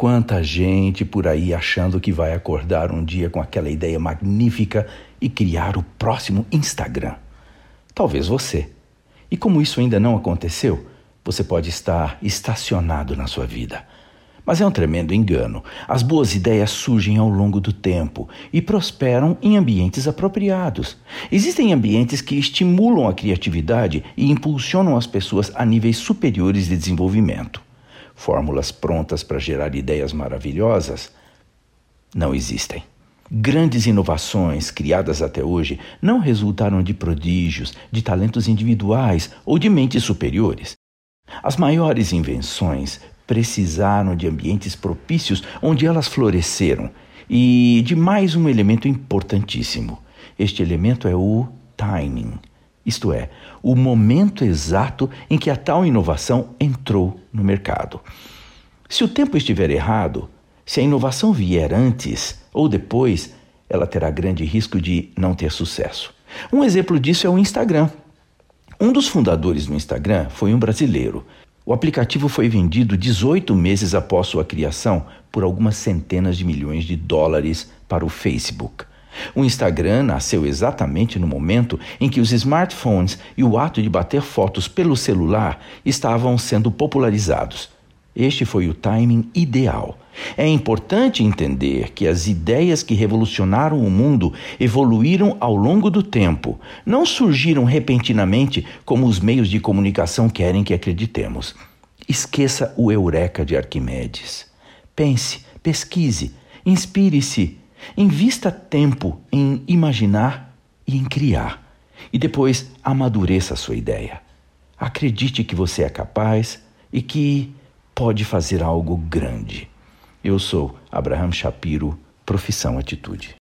Quanta gente por aí achando que vai acordar um dia com aquela ideia magnífica e criar o próximo Instagram. Talvez você. E como isso ainda não aconteceu, você pode estar estacionado na sua vida. Mas é um tremendo engano. As boas ideias surgem ao longo do tempo e prosperam em ambientes apropriados. Existem ambientes que estimulam a criatividade e impulsionam as pessoas a níveis superiores de desenvolvimento. Fórmulas prontas para gerar ideias maravilhosas não existem. Grandes inovações criadas até hoje não resultaram de prodígios, de talentos individuais ou de mentes superiores. As maiores invenções precisaram de ambientes propícios onde elas floresceram e de mais um elemento importantíssimo. Este elemento é o timing, isto é, o momento exato em que a tal inovação entrou no mercado. Se o tempo estiver errado, se a inovação vier antes ou depois, ela terá grande risco de não ter sucesso. Um exemplo disso é o Instagram. Um dos fundadores do Instagram foi um brasileiro, o aplicativo foi vendido 18 meses após sua criação por algumas centenas de milhões de dólares para o Facebook. O Instagram nasceu exatamente no momento em que os smartphones e o ato de bater fotos pelo celular estavam sendo popularizados. Este foi o timing ideal. É importante entender que as ideias que revolucionaram o mundo evoluíram ao longo do tempo, não surgiram repentinamente como os meios de comunicação querem que acreditemos. Esqueça o eureka de Arquimedes. Pense, pesquise, inspire-se, invista tempo em imaginar e em criar, e depois amadureça a sua ideia. Acredite que você é capaz e que pode fazer algo grande. Eu sou Abraham Shapiro, profissão Atitude.